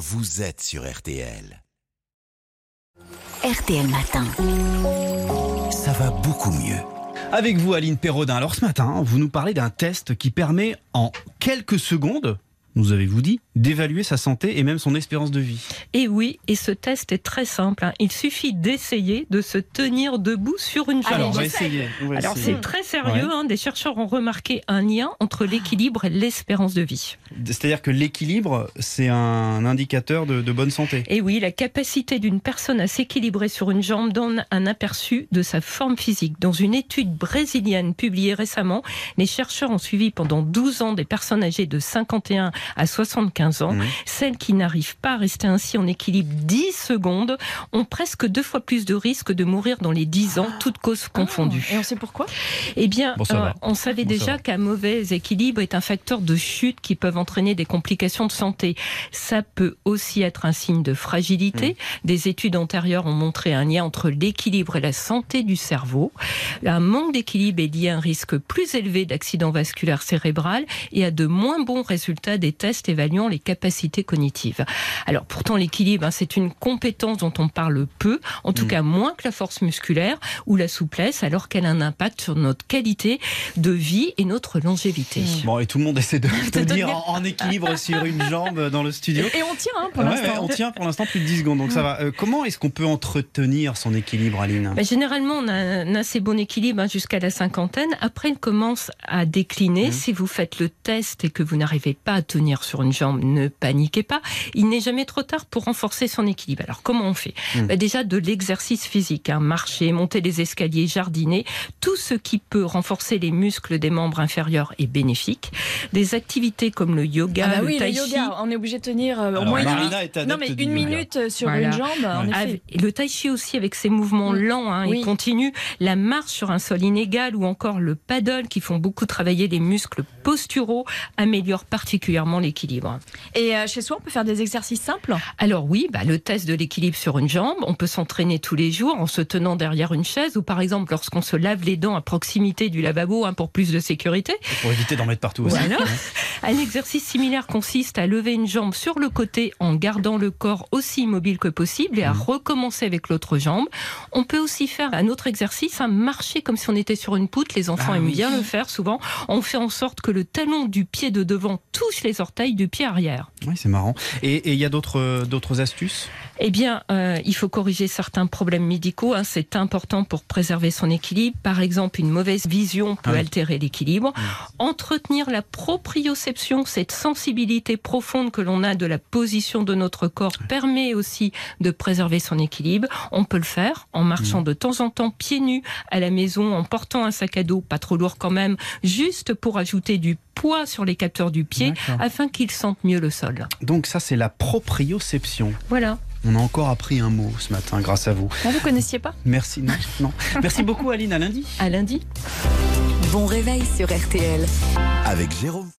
vous êtes sur RTL. RTL Matin. Ça va beaucoup mieux. Avec vous, Aline Perraudin. Alors ce matin, vous nous parlez d'un test qui permet en quelques secondes, nous avez-vous dit, d'évaluer sa santé et même son espérance de vie. Et oui, et ce test est très simple. hein. Il suffit d'essayer de se tenir debout sur une jambe. Alors, essayer. Alors c'est très sérieux, Ouais. hein. des chercheurs ont remarqué un lien entre l'équilibre et l'espérance de vie. C'est-à-dire que l'équilibre, c'est un indicateur de, de bonne santé. Et oui, la capacité d'une personne à s'équilibrer sur une jambe donne un aperçu de sa forme physique. Dans une étude brésilienne publiée récemment, les chercheurs ont suivi pendant 12 ans des personnes âgées de 51 à 75 ans. Mhm. Celles qui n'arrivent pas à rester ainsi en équilibre 10 secondes ont presque deux fois plus de risques de mourir dans les 10 ans, toutes causes confondues. Et on sait pourquoi? Eh bien, Bon, va. on savait Bon, déjà qu'un mauvais équilibre est un facteur de chute qui peuvent entraîner des complications de santé. Ça peut aussi être un signe de fragilité. Mmh. Des études antérieures ont montré un lien entre l'équilibre et la santé du cerveau. Un manque d'équilibre est lié à un risque plus élevé d'accident vasculaire cérébral et à de moins bons résultats des tests évaluant les capacités cognitives. Alors pourtant, l'équilibre, hein, c'est une compétence dont on parle peu, en tout Mm. cas moins que la force musculaire ou la souplesse, alors qu'elle a un impact sur notre qualité de vie et notre longévité. Bon, et tout le monde essaie de tenir en, en équilibre sur une jambe dans le studio. Et on tient hein, pour Ouais, l'instant. ouais, on tient pour l'instant plus de 10 secondes, donc ça va. Euh, comment est-ce qu'on peut entretenir son équilibre, Aline? Ben, généralement, on a un assez bon équilibre hein, jusqu'à la cinquantaine. Après, il commence à décliner. Si vous faites le test et que vous n'arrivez pas à tenir sur une jambe, ne paniquez pas. Il n'est jamais trop tard pour renforcer son équilibre. Alors, comment on fait. Ben, Déjà, de l'exercice physique. hein, marcher, monter les escaliers, jardiner. Tout ce qui peut renforcer les muscles des membres inférieurs est bénéfique. Des activités comme le yoga, Ah bah le oui, tai le chi. yoga, on est obligé de tenir euh, au moins une Non mais une minute euh, sur Voilà. une jambe, en effet. Le tai chi aussi avec ses mouvements lents hein, Oui. et continus, la marche sur un sol inégal ou encore le paddle qui font beaucoup travailler les muscles posturaux améliorent particulièrement l'équilibre. Et euh, chez soi, on peut faire des exercices simples. Alors oui, bah, le test de l'équilibre sur une jambe, on peut s'entraîner tous les jours en se tenant derrière une chaise ou par exemple lorsqu'on se lave les dents à proximité du lavabo hein, pour plus de sécurité. Pour éviter d'en mettre partout aussi. Voilà. Un exercice similaire consiste à lever une jambe sur le côté en gardant le corps aussi immobile que possible et à Mhm. recommencer avec l'autre jambe. On peut aussi faire un autre exercice, un marcher comme si on était sur une poutre. Les enfants Ah aiment oui. bien le faire souvent. On fait en sorte que le talon du pied de devant touche les orteils du pied arrière arrière. Oui, c'est marrant. Et il y a d'autres euh, d'autres astuces? Eh bien, euh, il faut corriger certains problèmes médicaux. hein. C'est important pour préserver son équilibre. Par exemple, une mauvaise vision peut Ah oui. altérer l'équilibre. Entretenir la proprioception, cette sensibilité profonde que l'on a de la position de notre corps, permet aussi de préserver son équilibre. On peut le faire en marchant de temps en temps pieds nus à la maison, en portant un sac à dos, pas trop lourd quand même, juste pour ajouter du poids sur les capteurs du pied afin qu'ils sentent mieux le sol. Donc ça, c'est la proprioception. Voilà. On a encore appris un mot ce matin grâce à vous. Ah, vous connaissiez pas? Merci. Non, non. Merci beaucoup, Aline. À lundi. À lundi. Bon réveil sur RTL. Avec Jérôme.